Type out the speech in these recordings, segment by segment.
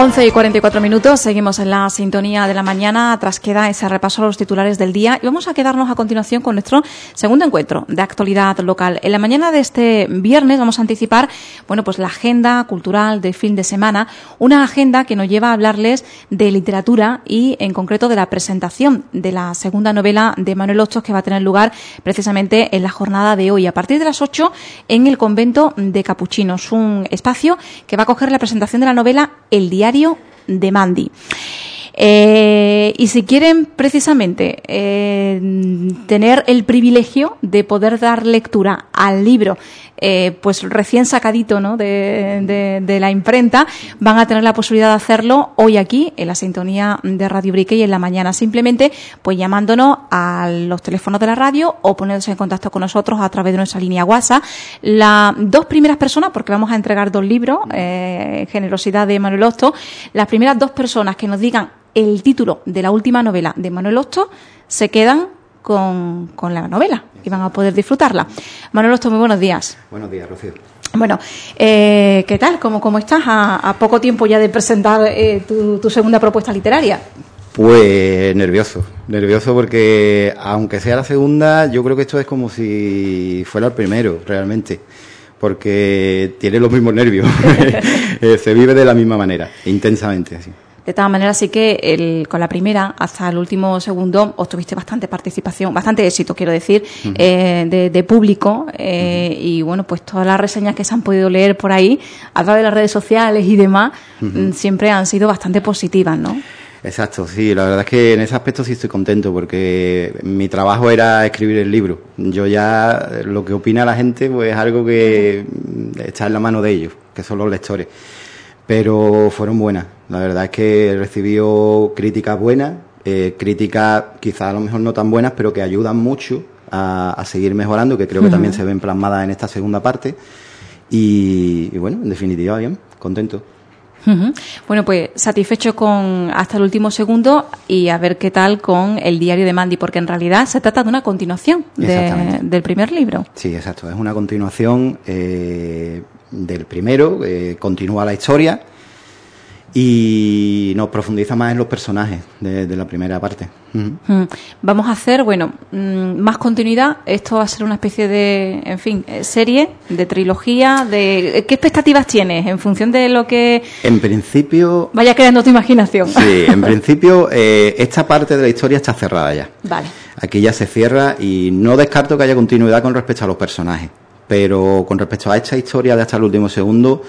11 y 44 minutos, seguimos en la sintonía de la mañana, tras queda ese repaso a los titulares del día y vamos a quedarnos a continuación con nuestro segundo encuentro de actualidad local. En la mañana de este viernes vamos a anticipar, bueno, pues la agenda cultural de fin de semana, una agenda que nos lleva a hablarles de literatura y en concreto de la presentación de la segunda novela de Manuel Hostos que va a tener lugar precisamente en la jornada de hoy, a partir de las 8 en el convento de Capuchinos, un espacio que va a coger la presentación de la novela El De Mandy. Eh, y si quieren precisamente eh, tener el privilegio de poder dar lectura al libro, eh, pues recién sacadito ¿no? de, la imprenta, van a tener la posibilidad de hacerlo hoy aquí, en la sintonía de Radio Brique y en la mañana, simplemente pues llamándonos a los teléfonos de la radio o poniéndose en contacto con nosotros a través de nuestra línea WhatsApp. Las dos primeras personas, porque vamos a entregar dos libros, Generosidad de Manuel Osto, las primeras dos personas que nos digan el título de la última novela de Manuel Osto, se quedan con, la novela y van a poder disfrutarla. Manuel Osto, muy buenos días. Buenos días, Rocío. Bueno, eh, ¿qué tal? ¿Cómo, cómo estás a, poco tiempo ya de presentar eh, tu, segunda propuesta literaria? Pues nervioso, nervioso porque aunque sea la segunda, yo creo que esto es como si fuera el primero, realmente, porque tiene los mismos nervios, eh, se vive de la misma manera, intensamente. Así. De todas maneras, sí que el, con la primera hasta el último segundo obtuviste bastante participación, bastante éxito, quiero decir, eh, de, público. Eh, y bueno, pues todas las reseñas que se han podido leer por ahí, a través de las redes sociales y demás, mm, siempre han sido bastante positivas, ¿no? Exacto, sí, la verdad es que en ese aspecto sí estoy contento porque mi trabajo era escribir el libro. Yo ya lo que opina la gente pues es algo que está en la mano de ellos, que son los lectores pero fueron buenas. La verdad es que recibió críticas buenas, eh, críticas quizás a lo mejor no tan buenas, pero que ayudan mucho a, seguir mejorando, que creo que también se ven plasmadas en esta segunda parte. Y, bueno, en definitiva, bien, contento. Bueno, pues satisfecho con hasta el último segundo y a ver qué tal con el diario de Mandy, porque en realidad se trata de una continuación del primer libro. Sí, exacto, es una continuación. Eh, del primero, eh, continúa la historia y nos profundiza más en los personajes de, la primera parte. Mm. Vamos a hacer, bueno, mm, más continuidad. Esto va a ser una especie de, en fin, eh, serie, de trilogía. de ¿Qué expectativas tienes en función de lo que... En principio... Vaya creando tu imaginación. Sí, en principio eh, esta parte de la historia está cerrada ya. Vale. Aquí ya se cierra y no descarto que haya continuidad con respecto a los personajes pero con respecto a esta historia de hasta el último segundo,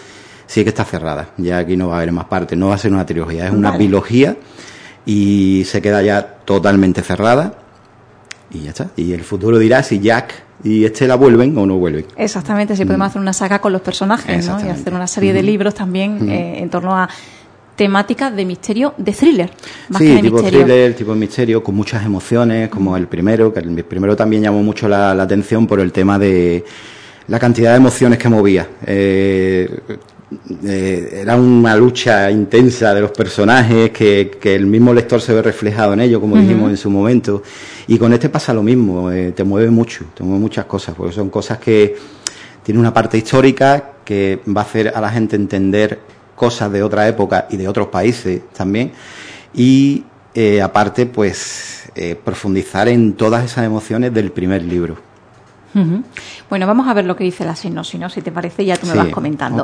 sí que está cerrada. Ya aquí no va a haber más partes, no va a ser una trilogía, es una biología y se queda ya totalmente cerrada. Y ya está. Y el futuro dirá si Jack y Estela vuelven o no vuelven. Exactamente, si podemos mm. hacer una saga con los personajes, ¿no? Y hacer una serie de libros también eh, en torno a temáticas de misterio, de thriller. sí, tipo thriller, tipo misterio, con muchas emociones, como el primero, que el primero también llamó mucho la atención por el tema de la cantidad de emociones que movía. Eh, eh, era una lucha intensa de los personajes que, el mismo lector se ve reflejado en ello, como dijimos en su momento. Y con este pasa lo mismo, eh, te mueve mucho, te mueve muchas cosas, porque son cosas que tienen una parte histórica que va a hacer a la gente entender cosas de otra época y de otros países también. Y aparte, pues profundizar en todas esas emociones del primer libro. Bueno, vamos a ver lo que dice la sinopsis, ¿no? Si te parece, ya tú me vas comentando.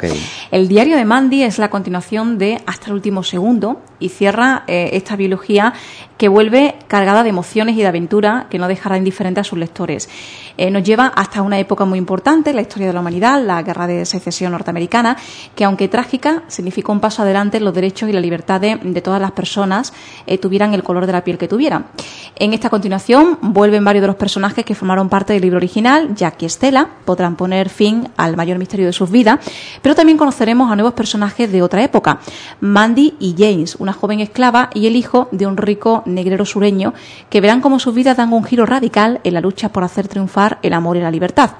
El diario de Mandy es la continuación de Hasta el último segundo y cierra eh, esta biología que vuelve cargada de emociones y de aventura que no dejará indiferente a sus lectores. Eh, nos lleva hasta una época muy importante en la historia de la humanidad, la guerra de secesión norteamericana, que aunque trágica, significó un paso adelante en los derechos y la libertad de, todas las personas, eh, tuvieran el color de la piel que tuvieran. En esta continuación vuelven varios de los personajes que formaron parte del libro original, Jack y Estela, podrán poner fin al mayor misterio de sus vidas, pero también conoceremos a nuevos personajes de otra época, Mandy y James, una joven esclava y el hijo de un rico negrero sureño, que verán cómo sus vidas dan un giro radical en la lucha por hacer triunfar el amor y la libertad.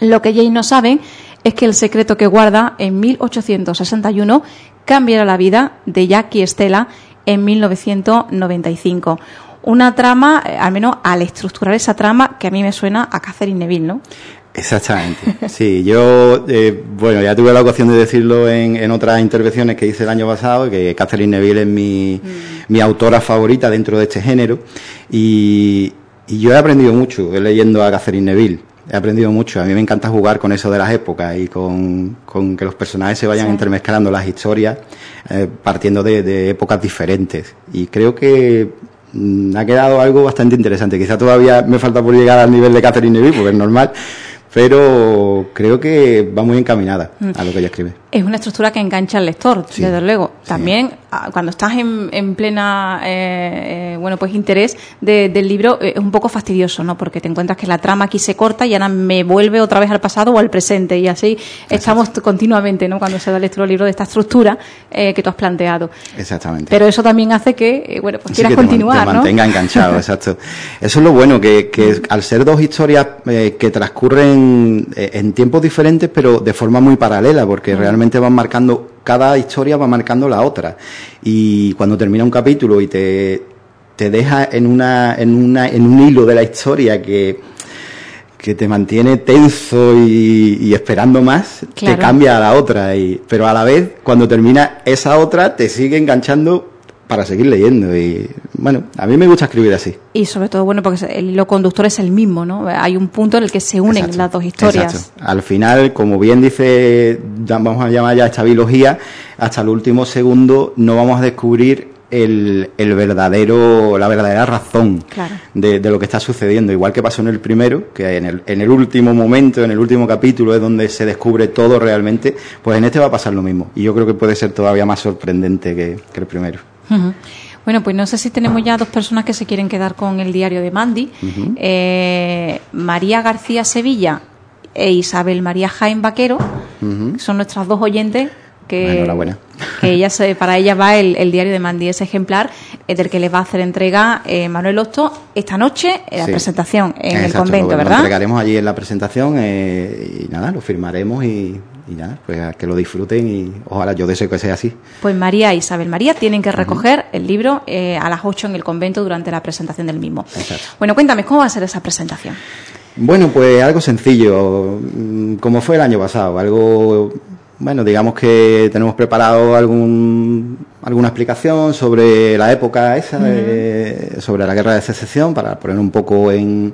Lo que James no sabe es que el secreto que guarda en 1861 cambiará la vida de Jack y Estela en 1995 una trama, eh, al menos al estructurar esa trama, que a mí me suena a Catherine Neville, ¿no? Exactamente. Sí, yo, eh, bueno, ya tuve la ocasión de decirlo en, otras intervenciones que hice el año pasado, que Catherine Neville es mi, mm. mi autora favorita dentro de este género. Y, yo he aprendido mucho leyendo a Catherine Neville. He aprendido mucho. A mí me encanta jugar con eso de las épocas y con, que los personajes se vayan intermezclando las historias eh, partiendo de, de épocas diferentes. Y creo que ha quedado algo bastante interesante. Quizá todavía me falta por llegar al nivel de Catherine Neville, porque es normal, pero creo que va muy encaminada a lo que ella escribe. Es una estructura que engancha al lector, desde luego. También cuando estás en, en plena eh, eh, bueno pues interés del libro eh, es un poco fastidioso, ¿no? Porque te encuentras que la trama aquí se corta y ahora me vuelve otra vez al pasado o al presente y así estamos continuamente, ¿no? Cuando se da lectura al libro de esta estructura que tú has planteado. Exactamente. Pero eso también hace que bueno pues quieras continuar, te mantenga enganchado, exacto. Eso es lo bueno que, que al ser dos historias que transcurren en tiempos diferentes pero de forma muy paralela porque realmente van marcando, cada historia va marcando la otra. Y cuando termina un capítulo y te, te deja en, una, en, una, en un hilo de la historia que, que te mantiene tenso y, esperando más, te cambia a la otra. Y, pero a la vez, cuando termina esa otra, te sigue enganchando para seguir leyendo. Y bueno, a mí me gusta escribir así. Y sobre todo, bueno, porque el hilo conductor es el mismo, ¿no? Hay un punto en el que se unen las dos historias. Al final, como bien dice, vamos a llamar ya esta biología, hasta el último segundo no vamos a descubrir el, el, verdadero, la verdadera razón de, de, lo que está sucediendo. Igual que pasó en el primero, que en el, en el último momento, en el último capítulo es donde se descubre todo realmente, pues en este va a pasar lo mismo. Y yo creo que puede ser todavía más sorprendente que el primero. Bueno, pues no sé si tenemos ya dos personas que se quieren quedar con el diario de Mandy. Eh, María García Sevilla e Isabel María Jaén Vaquero son nuestras dos oyentes que, que ellas, para ellas va el, diario de Mandy, ese ejemplar eh, del que les va a hacer entrega eh, Manuel Osto esta noche en la presentación en el convento, ¿verdad? Lo entregaremos allí en la presentación y nada, lo firmaremos y y ya, pues que lo disfruten y ojalá yo deseo que sea así. Pues María e Isabel María tienen que recoger el libro eh, a las 8 en el convento durante la presentación del mismo. Bueno, cuéntame, ¿cómo va a ser esa presentación? Bueno, pues algo sencillo, mm, como fue el año pasado, algo, bueno, digamos que tenemos preparado algún, alguna explicación sobre la época esa, sobre la guerra de secesión, para poner un poco en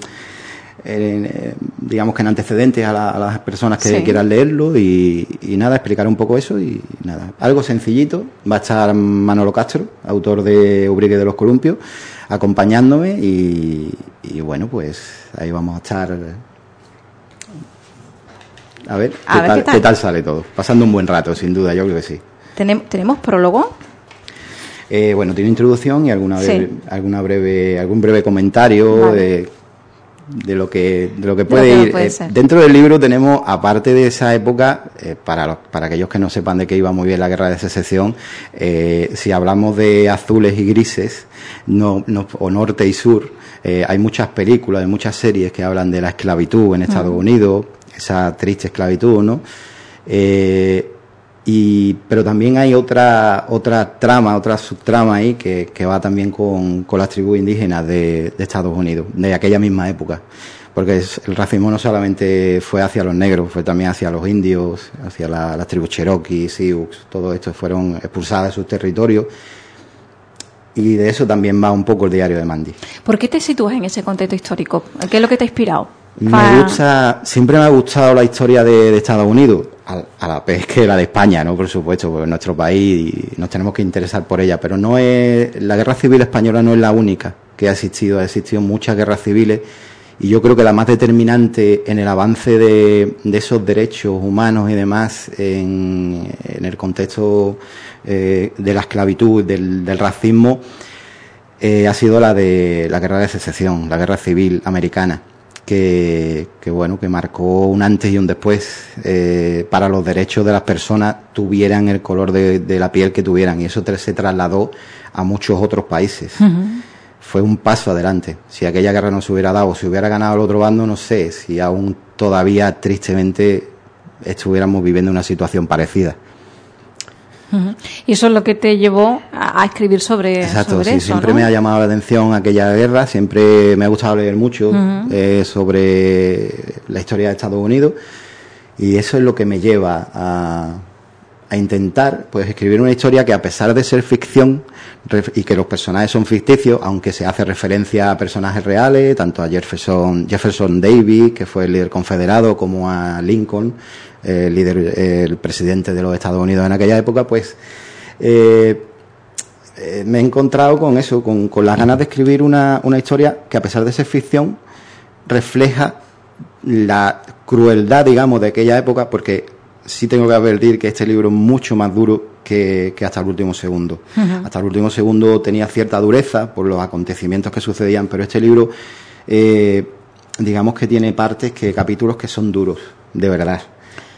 eh, digamos que en antecedentes a, las personas que quieran leerlo y, nada, explicar un poco eso y nada, algo sencillito. Va a estar Manolo Castro, autor de Ubrique de los Columpios, acompañándome y, bueno, pues ahí vamos a estar. A ver, qué, tal, sale todo. Pasando un buen rato, sin duda, yo creo que sí. ¿Tenemos prólogo? Eh, bueno, tiene introducción y alguna, alguna breve, algún breve comentario de de lo que, de lo que puede ir. Eh, dentro del libro tenemos, aparte de esa época, eh, para, para aquellos que no sepan de qué iba muy bien la guerra de secesión, eh, si hablamos de azules y grises, no, o norte y sur, hay muchas películas, hay muchas series que hablan de la esclavitud en Estados Unidos, esa triste esclavitud, ¿no? Y, pero también hay otra, otra trama, otra subtrama ahí que, que va también con, con las tribus indígenas de, de, Estados Unidos, de aquella misma época. Porque el racismo no solamente fue hacia los negros, fue también hacia los indios, hacia las tribus Cherokee, Sioux, todo esto fueron expulsadas de sus territorios. Y de eso también va un poco el diario de Mandy. ¿Por qué te sitúas en ese contexto histórico? ¿Qué es lo que te ha inspirado? Me gusta, siempre me ha gustado la historia de, de Estados Unidos a, la vez que la de España, ¿no? Por supuesto, porque es nuestro país y nos tenemos que interesar por ella, pero no es, la guerra civil española no es la única que ha existido, ha existido muchas guerras civiles y yo creo que la más determinante en el avance de, esos derechos humanos y demás en, el contexto eh, de la esclavitud, del, racismo, eh, ha sido la de la guerra de secesión, la guerra civil americana que, bueno, que marcó un antes y un después eh, para los derechos de las personas tuvieran el color de, la piel que tuvieran y eso se trasladó a muchos otros países. Fue un paso adelante. Si aquella guerra no se hubiera dado, si hubiera ganado el otro bando, no sé si aún todavía tristemente estuviéramos viviendo una situación parecida. Y eso es lo que te llevó a, escribir sobre, Exacto, sí, siempre me ha llamado la atención aquella guerra, siempre me ha gustado leer mucho eh, sobre la historia de Estados Unidos y eso es lo que me lleva a, a intentar pues escribir una historia que a pesar de ser ficción y que los personajes son ficticios, aunque se hace referencia a personajes reales, tanto a Jefferson, Jefferson Davis, que fue el líder confederado, como a Lincoln, el líder, el presidente de los Estados Unidos en aquella época, pues eh, eh, me he encontrado con eso, con, con las ganas de escribir una, una historia que a pesar de ser ficción refleja la crueldad, digamos, de aquella época, porque sí tengo que advertir que este libro es mucho más duro que, hasta el último segundo. Hasta el último segundo tenía cierta dureza por los acontecimientos que sucedían, pero este libro, eh, digamos que tiene partes, que capítulos que son duros, de verdad,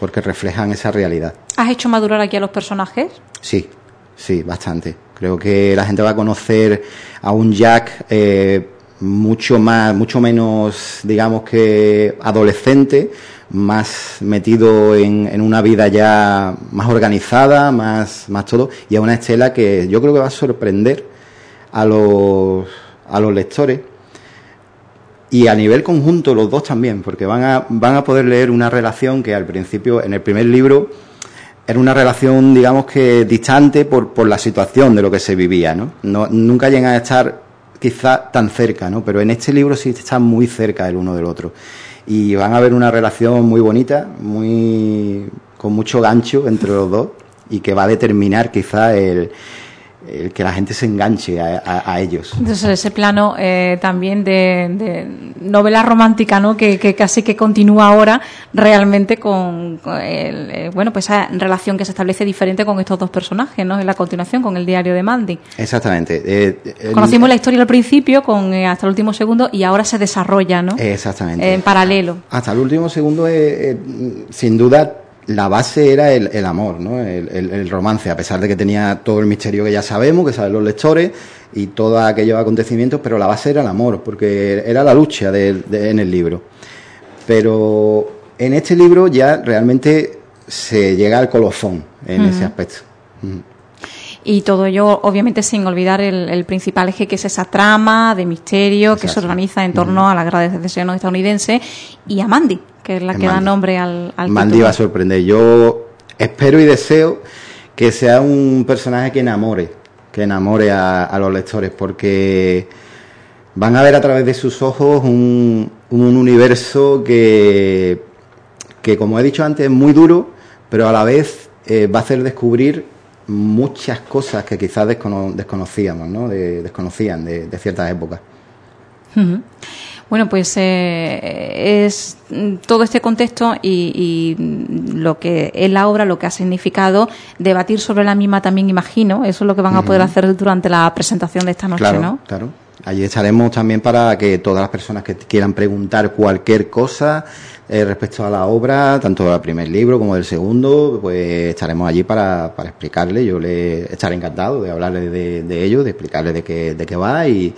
porque reflejan esa realidad. ¿Has hecho madurar aquí a los personajes? Sí, sí, bastante. Creo que la gente va a conocer a un Jack eh, mucho más, mucho menos, digamos que adolescente, más metido en, una vida ya más organizada, más, más todo, y a una Estela que yo creo que va a sorprender a los, a los lectores y a nivel conjunto los dos también, porque van a, van a poder leer una relación que al principio, en el primer libro, era una relación, digamos que distante por, por la situación de lo que se vivía, ¿no? no nunca llegan a estar quizá tan cerca, ¿no? Pero en este libro sí están muy cerca el uno del otro y van a ver una relación muy bonita, muy con mucho gancho entre los dos y que va a determinar quizá el, el que la gente se enganche a, ellos. Entonces, ese plano eh, también de, novela romántica, ¿no? Que, casi que continúa ahora realmente con, el, eh, bueno, pues esa relación que se establece diferente con estos dos personajes, ¿no? En la continuación, con el diario de Mandy. Exactamente. Eh, Conocimos la historia al principio, con hasta el último segundo, y ahora se desarrolla, ¿no? Exactamente. En paralelo. Hasta el último segundo, sin duda, la base era el, amor, ¿no? El, romance, a pesar de que tenía todo el misterio que ya sabemos, que saben los lectores, y todos aquellos acontecimientos, pero la base era el amor, porque era la lucha en el libro. Pero en este libro ya realmente se llega al colofón en ese aspecto. Y todo ello, obviamente, sin olvidar el, principal eje que es esa trama de misterio que se organiza en torno a la guerra de secesión estadounidense y a Mandy, que es la que da nombre al, al Mandy va a sorprender. Yo espero y deseo que sea un personaje que enamore, que enamore a, los lectores, porque van a ver a través de sus ojos un, un universo que, que, como he dicho antes, es muy duro, pero a la vez eh, va a hacer descubrir muchas cosas que quizás desconocíamos, ¿no? desconocían de, ciertas épocas. Bueno, pues eh, es todo este contexto y, lo que es la obra, lo que ha significado, debatir sobre la misma también imagino, eso es lo que van a poder hacer durante la presentación de esta noche, claro, ¿no? Claro, Allí estaremos también para que todas las personas que quieran preguntar cualquier cosa eh, respecto a la obra, tanto del primer libro como del segundo, pues estaremos allí para, para explicarle. Yo le estaré encantado de hablarle de, ello, de explicarle de qué, de qué va y,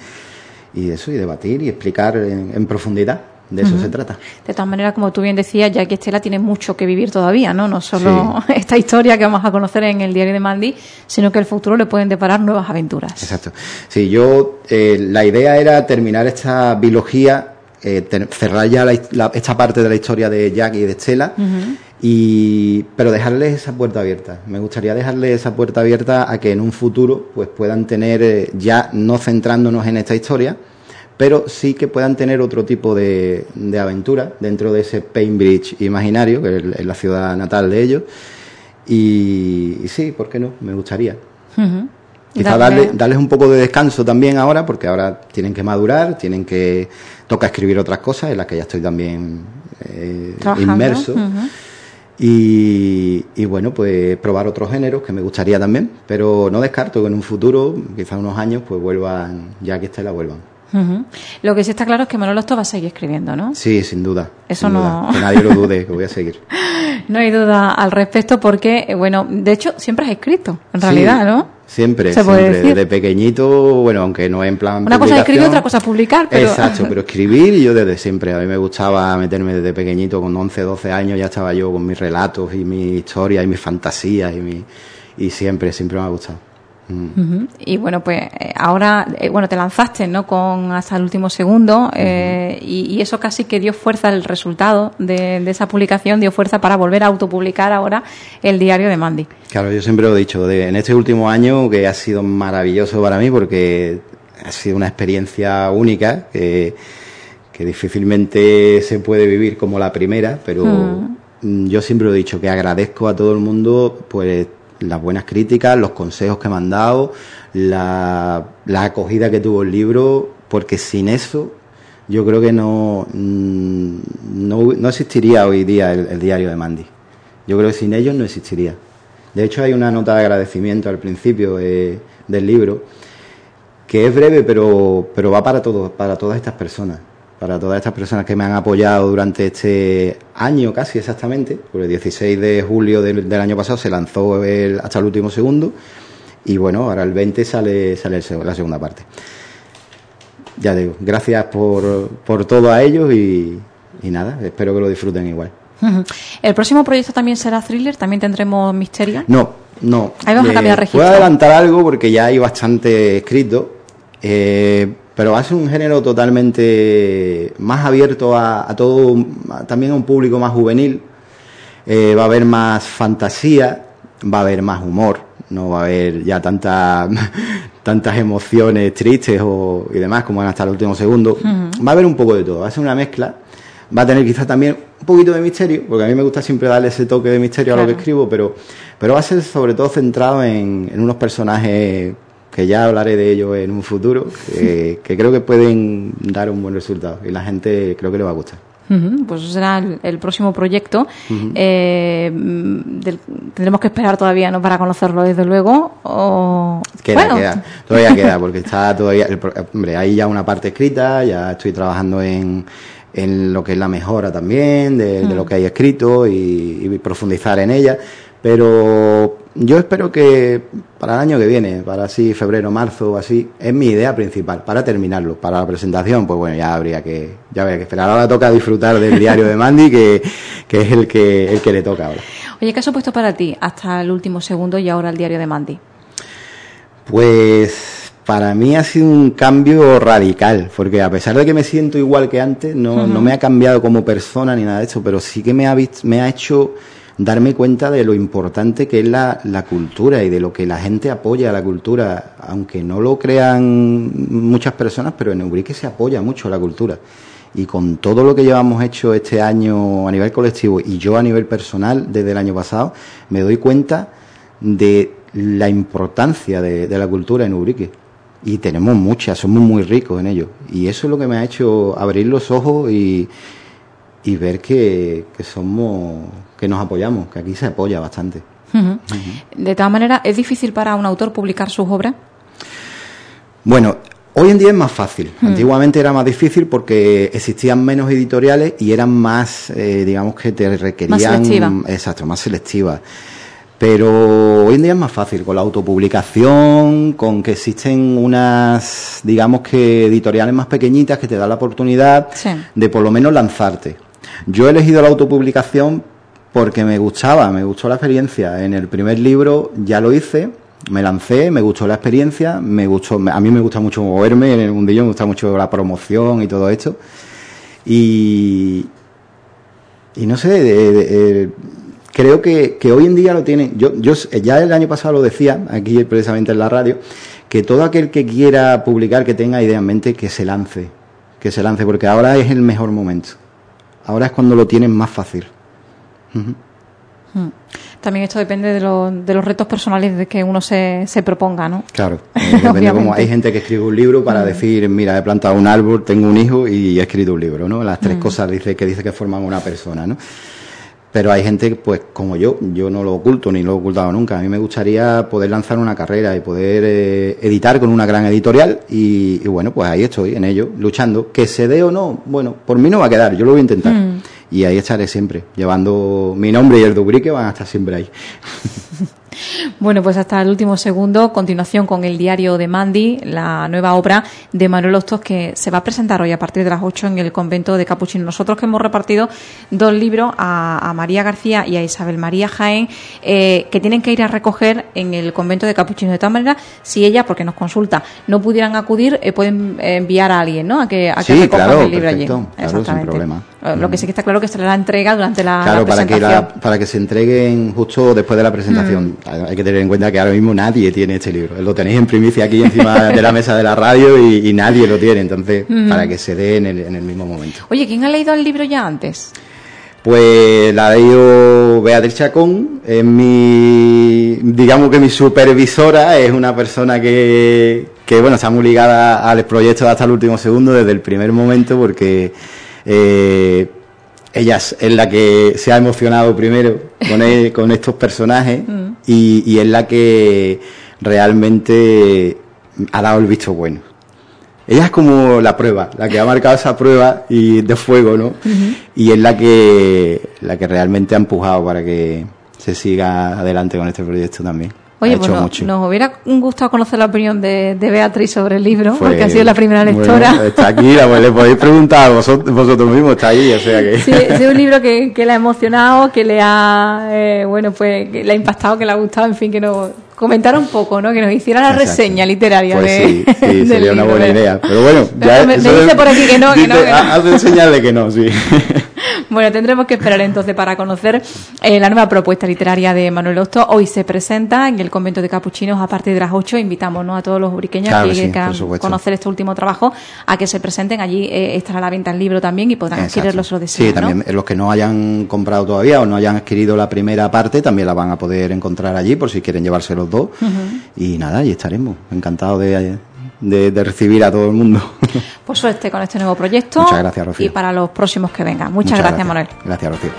y eso, y debatir y explicar en, profundidad. De eso se trata. De todas maneras, como tú bien decías, ya que Estela tiene mucho que vivir todavía, ¿no? No solo esta historia que vamos a conocer en el diario de Mandy, sino que el futuro le pueden deparar nuevas aventuras. Exacto. Sí, yo, eh, la idea era terminar esta biología eh, cerrar ya esta parte de la historia de Jack y de Estela, y, pero dejarles esa puerta abierta. Me gustaría dejarles esa puerta abierta a que en un futuro pues puedan tener, eh, ya no centrándonos en esta historia, pero sí que puedan tener otro tipo de, aventura dentro de ese Painbridge imaginario, que es la ciudad natal de ellos. Y, sí, ¿por qué no? Me gustaría. Quizá darles un poco de descanso también ahora, porque ahora tienen que madurar, tienen que toca escribir otras cosas en las que ya estoy también eh, inmerso. y, y, bueno, pues probar otros géneros que me gustaría también, pero no descarto que en un futuro, quizás unos años, pues vuelvan, ya que esté la vuelvan. Lo que sí está claro es que Manolo esto va a seguir escribiendo, ¿no? Sí, sin duda. Eso no. Que nadie lo dude, que voy a seguir. no hay duda al respecto porque, eh, bueno, de hecho siempre has escrito, en realidad, ¿no? Siempre, siempre. De pequeñito, bueno, aunque no en plan. Una cosa es escribir, otra cosa es publicar. Pero... Exacto, pero escribir yo desde siempre. A mí me gustaba meterme desde pequeñito, con 11, 12 años ya estaba yo con mis relatos y mis historias y mis fantasías y, mi, y siempre, siempre me ha gustado. Y bueno, pues eh, ahora, eh, bueno, te lanzaste, ¿no? Con hasta el último segundo eh, y, eso casi que dio fuerza al resultado de, esa publicación, dio fuerza para volver a autopublicar ahora el diario de Mandy. Claro, yo siempre lo he dicho, de, en este último año que ha sido maravilloso para mí porque ha sido una experiencia única que, que difícilmente se puede vivir como la primera, pero yo siempre lo he dicho, que agradezco a todo el mundo, pues las buenas críticas, los consejos que me han dado, la, acogida que tuvo el libro, porque sin eso yo creo que no, mm, no, existiría hoy día el, diario de Mandy. Yo creo que sin ellos no existiría. De hecho, hay una nota de agradecimiento al principio del libro que es breve, pero, pero va para, todo, para todas estas personas para todas estas personas que me han apoyado durante este año casi exactamente, por el 16 de julio del, año pasado se lanzó el, hasta el último segundo y bueno, ahora el 20 sale, sale la segunda parte. Ya digo, gracias por, por todo a ellos y, nada, espero que lo disfruten igual. ¿El próximo proyecto también será thriller? ¿También tendremos misterio? No, no. Ahí vamos a cambiar registro. Puedo adelantar algo porque ya hay bastante escrito. Eh, pero va a ser un género totalmente más abierto a, todo, también a un público más juvenil. Eh, va a haber más fantasía, va a haber más humor, no va a haber ya tantas tantas emociones tristes o, y demás como van hasta el último segundo. Va a haber un poco de todo, va a ser una mezcla. Va a tener quizás también un poquito de misterio, porque a mí me gusta siempre darle ese toque de misterio a lo que escribo, pero, pero va a ser sobre todo centrado en, en unos personajes que ya hablaré de ello en un futuro, que, creo que pueden dar un buen resultado y la gente creo que le va a gustar. pues será el, próximo proyecto. Eh, tendremos que esperar todavía no para conocerlo, desde luego. O... Queda, queda. Todavía queda, porque está todavía. hombre, hay ya una parte escrita, ya estoy trabajando en, en lo que es la mejora también de, lo que hay escrito y, y, profundizar en ella. Pero yo espero que para el año que viene, para así febrero, marzo o así, es mi idea principal, para terminarlo. Para la presentación, pues bueno, ya habría que, ya habría que esperar. Ahora toca disfrutar del diario de Mandy, que, que es el que, el que le toca ahora. Oye, ¿qué ha supuesto para ti hasta el último segundo y ahora el diario de Mandy? Pues para mí ha sido un cambio radical, porque a pesar de que me siento igual que antes, no, no me ha cambiado como persona ni nada de eso, pero sí que me ha, me ha hecho darme cuenta de lo importante que es la, la, cultura y de lo que la gente apoya a la cultura, aunque no lo crean muchas personas, pero en Ubrique se apoya mucho la cultura. Y con todo lo que llevamos hecho este año a nivel colectivo y yo a nivel personal desde el año pasado, me doy cuenta de la importancia de, de la cultura en Ubrique. Y tenemos muchas, somos muy ricos en ello. Y eso es lo que me ha hecho abrir los ojos y, y ver que, que somos que nos apoyamos, que aquí se apoya bastante. De todas maneras, ¿es difícil para un autor publicar sus obras? Bueno, hoy en día es más fácil. Antiguamente era más difícil porque existían menos editoriales y eran más, eh, digamos que te requerían... Más Exacto, más selectivas. Pero hoy en día es más fácil, con la autopublicación, con que existen unas, digamos que editoriales más pequeñitas que te dan la oportunidad de por lo menos lanzarte. Yo he elegido la autopublicación porque me gustaba, me gustó la experiencia. En el primer libro ya lo hice, me lancé, me gustó la experiencia, me gustó, a mí me gusta mucho moverme en el mundillo, me gusta mucho la promoción y todo esto. Y, no sé, creo que, que, hoy en día lo tienen, yo, yo ya el año pasado lo decía, aquí precisamente en la radio, que todo aquel que quiera publicar, que tenga idea en mente, que se lance, que se lance, porque ahora es el mejor momento. Ahora es cuando lo tienen más fácil. Hmm. También esto depende de, de, los retos personales de que uno se, se proponga, ¿no? Claro, eh, hay gente que escribe un libro para hmm. decir, mira, he plantado un árbol, tengo un hijo y he escrito un libro, ¿no? Las tres hmm. cosas dice, que dice que forman una persona, ¿no? Pero hay gente, pues como yo, yo no lo oculto ni lo he ocultado nunca. A mí me gustaría poder lanzar una carrera y poder eh, editar con una gran editorial y, bueno, pues ahí estoy, en ello, luchando. Que se dé o no, bueno, por mí no va a quedar, yo lo voy a intentar y ahí estaré siempre, llevando mi nombre y el de Ubrique van a estar siempre ahí. Bueno, pues hasta el último segundo, continuación con el diario de Mandy, la nueva obra de Manuel Hostos que se va a presentar hoy a partir de las 8 en el convento de Capuchino. Nosotros que hemos repartido dos libros a, María García y a Isabel María Jaén, eh, que tienen que ir a recoger en el convento de Capuchino. De tal manera, si ella, porque nos consulta, no pudieran acudir, eh, pueden enviar a alguien, ¿no? A que, a que recojan el libro allí. Exactamente. problema. Eh, lo que sí que está claro que será la entrega durante la, claro, para que para que se entreguen justo después de la presentación. Mm. Hay que tener en cuenta que ahora mismo nadie tiene este libro. Lo tenéis en primicia aquí encima de la mesa de la radio y, nadie lo tiene. Entonces, mm. para que se dé en el, en el mismo momento. Oye, ¿quién ha leído el libro ya antes? Pues la ha leído Beatriz Chacón, es mi, digamos que mi supervisora, es una persona que, que bueno, está muy ligada al proyecto hasta el último segundo, desde el primer momento, porque eh, ella es la que se ha emocionado primero con, con estos personajes mm. y, es la que realmente ha dado el visto bueno. Ella es como la prueba, la que ha marcado esa prueba y de fuego, ¿no? Y es la que, la que realmente ha empujado para que se siga adelante con este proyecto también. Oye, pues nos hubiera gustado conocer la opinión de, Beatriz sobre el libro, porque ha sido la primera lectora. está aquí, le podéis preguntar vosotros, vosotros mismos, está ahí, o sea que... Sí, es un libro que, que le ha emocionado, que le ha, eh, bueno, pues, que le ha impactado, que le ha gustado, en fin, que nos comentara un poco, ¿no? Que nos hiciera la reseña literaria pues de, sí, sí sería una buena idea. Pero bueno, ya... me, dice por aquí que no, que no. Que no. Haz de señal de que no, sí. Bueno, tendremos que esperar entonces para conocer eh, la nueva propuesta literaria de Manuel Osto. Hoy se presenta en el convento de Capuchinos a partir de las 8. Invitamos a todos los uriqueños que quieran conocer este último trabajo a que se presenten. Allí eh, estará a la venta el libro también y podrán adquirirlo si lo desean. Sí, también los que no hayan comprado todavía o no hayan adquirido la primera parte también la van a poder encontrar allí por si quieren llevarse los dos. Y nada, allí estaremos. Encantados de de, recibir a todo el mundo. Pues suerte con este nuevo proyecto. Muchas gracias, Rocío. Y para los próximos que vengan. Muchas, gracias, Manuel. Gracias, Rocío.